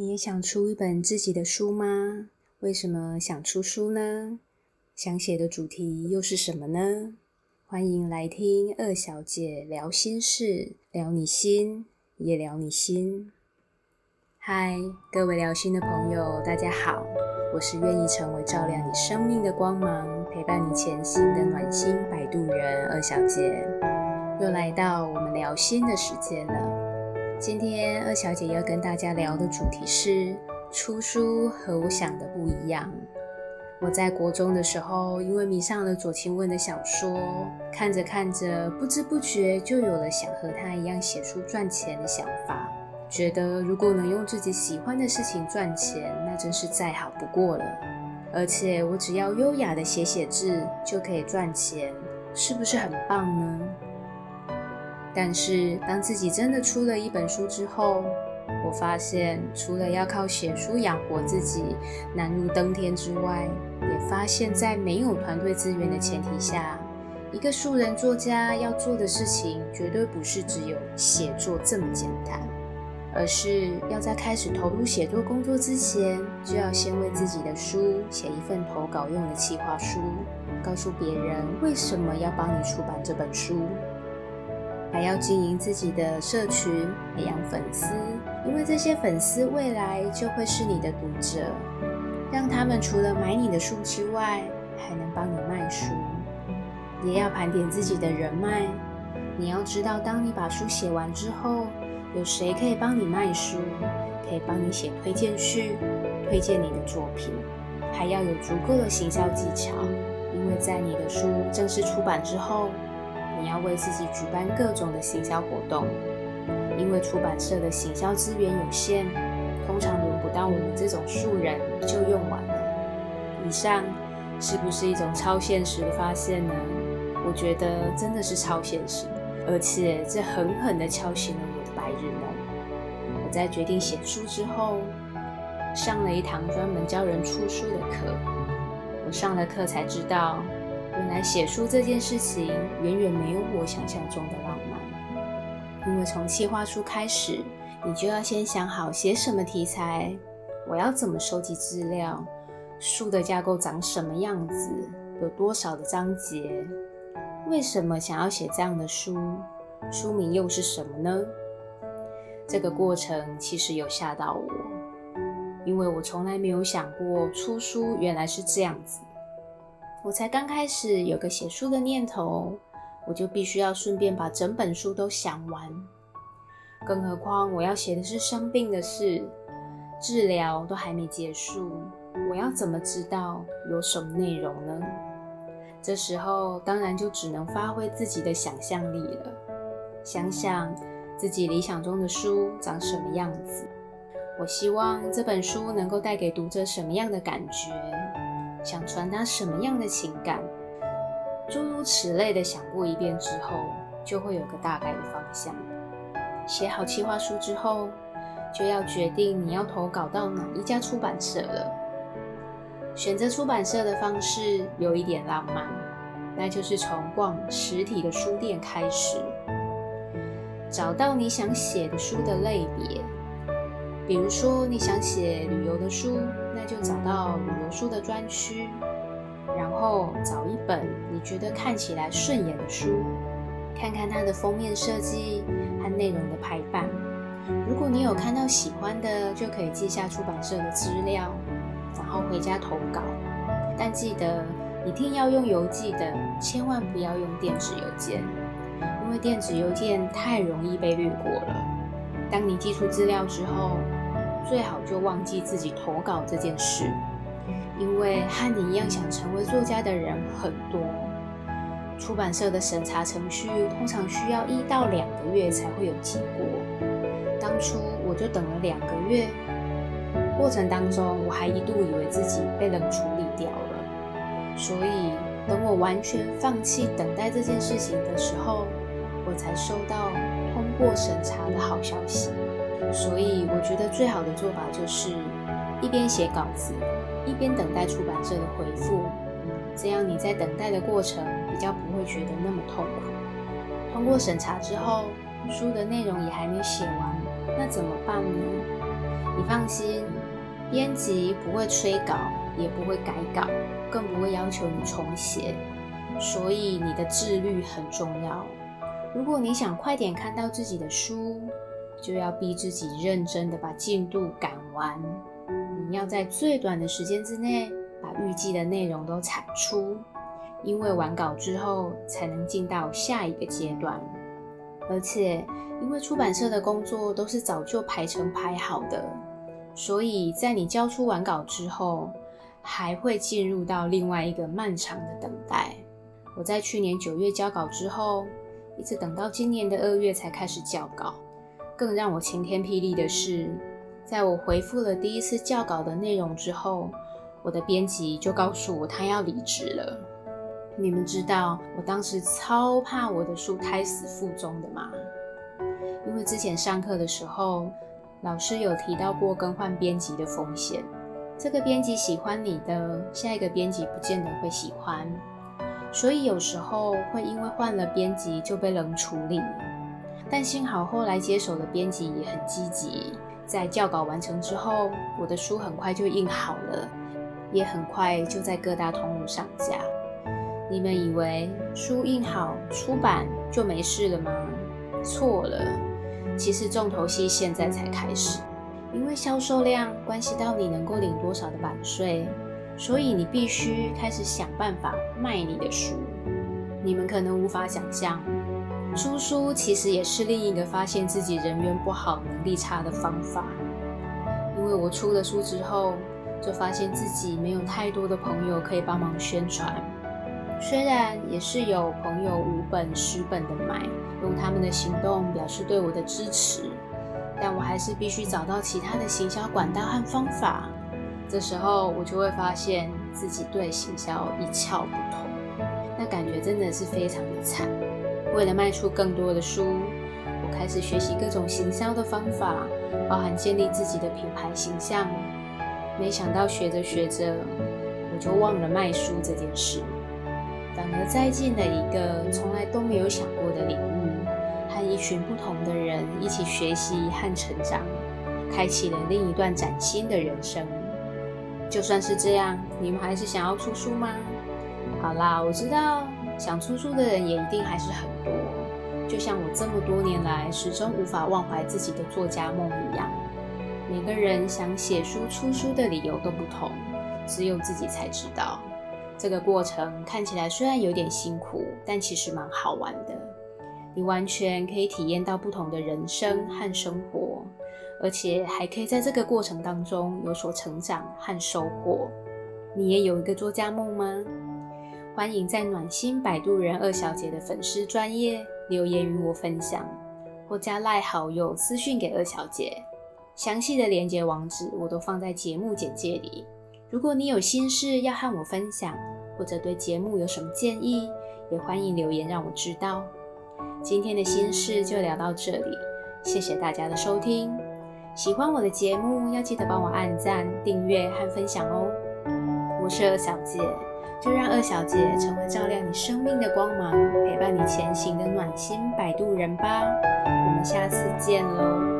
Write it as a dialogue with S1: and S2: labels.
S1: 你也想出一本自己的书吗？为什么想出书呢？想写的主题又是什么呢？欢迎来听二小姐聊心事，聊你心，也聊你心。嗨，各位聊心的朋友，大家好，我是愿意成为照亮你生命的光芒，陪伴你前行的暖心摆渡人二小姐。又来到我们聊心的时间了。今天二小姐要跟大家聊的主题是出书和我想的不一样。我在国中的时候，因为迷上了左倾文的小说，看着看着，不知不觉就有了想和他一样写书赚钱的想法。觉得如果能用自己喜欢的事情赚钱，那真是再好不过了。而且我只要优雅的写写字就可以赚钱，是不是很棒呢？但是，当自己真的出了一本书之后，我发现除了要靠写书养活自己难如登天之外，也发现，在没有团队资源的前提下，一个素人作家要做的事情，绝对不是只有写作这么简单，而是要在开始投入写作工作之前，就要先为自己的书写一份投稿用的企划书，告诉别人为什么要帮你出版这本书。还要经营自己的社群，培养粉丝，因为这些粉丝未来就会是你的读者，让他们除了买你的书之外，还能帮你卖书。也要盘点自己的人脉，你要知道，当你把书写完之后，有谁可以帮你卖书，可以帮你写推荐序，推荐你的作品，还要有足够的行销技巧，因为在你的书正式出版之后。你要为自己举办各种的行销活动，因为出版社的行销资源有限，通常轮不到我们这种素人就用完了。以上是不是一种超现实的发现呢？我觉得真的是超现实，而且这狠狠地敲醒了我的白日梦。我在决定写书之后，上了一堂专门教人出书的课。我上了课才知道。原来写书这件事情远远没有我想象中的浪漫，因为从企划书开始，你就要先想好写什么题材，我要怎么收集资料，书的架构长什么样子，有多少的章节，为什么想要写这样的书，书名又是什么呢？这个过程其实有吓到我，因为我从来没有想过出书原来是这样子。我才刚开始有个写书的念头，我就必须要顺便把整本书都想完。更何况我要写的是生病的事，治疗都还没结束，我要怎么知道有什么内容呢？这时候当然就只能发挥自己的想象力了，想想自己理想中的书长什么样子，我希望这本书能够带给读者什么样的感觉。想传达什么样的情感，诸如此类的想过一遍之后，就会有个大概的方向。写好企划书之后，就要决定你要投稿到哪一家出版社了。选择出版社的方式有一点浪漫，那就是从逛实体的书店开始，找到你想写的书的类别。比如说，你想写旅游的书，就找到旅游书的专区，然后找一本你觉得看起来顺眼的书，看看它的封面设计和内容的排版。如果你有看到喜欢的，就可以记下出版社的资料，然后回家投稿。但记得一定要用邮寄的，千万不要用电子邮件，因为电子邮件太容易被略过了。当你寄出资料之后，最好就忘记自己投稿这件事，因为和你一样想成为作家的人很多。出版社的审查程序通常需要一到两个月才会有结果。当初我就等了两个月，过程当中我还一度以为自己被冷处理掉了。所以等我完全放弃等待这件事情的时候，我才收到通过审查的好消息。所以我觉得最好的做法就是一边写稿子，一边等待出版社的回复，这样你在等待的过程比较不会觉得那么痛苦。通过审查之后，书的内容也还没写完，那怎么办呢？你放心，编辑不会催稿，也不会改稿，更不会要求你重写。所以你的自律很重要。如果你想快点看到自己的书，就要逼自己认真的把进度赶完。你要在最短的时间之内把预计的内容都产出，因为完稿之后才能进到下一个阶段。而且，因为出版社的工作都是早就排成排好的，所以在你交出完稿之后，还会进入到另外一个漫长的等待。我在去年九月交稿之后，一直等到今年的二月才开始校稿。更让我晴天霹雳的是，在我回复了第一次校稿的内容之后，我的编辑就告诉我他要离职了。你们知道我当时超怕我的书胎死腹中的吗？因为之前上课的时候，老师有提到过更换编辑的风险。这个编辑喜欢你的，下一个编辑不见得会喜欢。所以有时候会因为换了编辑就被冷处理，但幸好后来接手的编辑也很积极，在校稿完成之后，我的书很快就印好了，也很快就在各大通路上架。你们以为书印好出版就没事了吗？错了，其实重头戏现在才开始，因为销售量关系到你能够领多少的版税。所以你必须开始想办法卖你的书。你们可能无法想象，出书其实也是另一个发现自己人缘不好、能力差的方法。因为我出了书之后，就发现自己没有太多的朋友可以帮忙宣传。虽然也是有朋友五本、十本的买，用他们的行动表示对我的支持，但我还是必须找到其他的行销管道和方法。这时候我就会发现自己对行销一窍不通，那感觉真的是非常的惨。为了卖出更多的书，我开始学习各种行销的方法，包含建立自己的品牌形象。没想到学着学着，我就忘了卖书这件事，反而栽进了一个从来都没有想过的领域，和一群不同的人一起学习和成长，开启了另一段崭新的人生。就算是这样，你们还是想要出书吗？好啦，我知道想出书的人也一定还是很多，就像我这么多年来始终无法忘怀自己的作家梦一样。每个人想写书出书的理由都不同，只有自己才知道。这个过程看起来虽然有点辛苦，但其实蛮好玩的。你完全可以体验到不同的人生和生活。而且还可以在这个过程当中有所成长和收获。你也有一个作家梦吗？欢迎在暖心摆渡人二小姐的粉丝专业留言与我分享，或加赖好友私讯给二小姐。详细的连接网址我都放在节目简介里。如果你有心事要和我分享，或者对节目有什么建议，也欢迎留言让我知道。今天的心事就聊到这里，谢谢大家的收听。喜欢我的节目，要记得帮我按赞、订阅和分享哦。我是二小姐，就让二小姐成为照亮你生命的光芒，陪伴你前行的暖心摆渡人吧。我们下次见喽。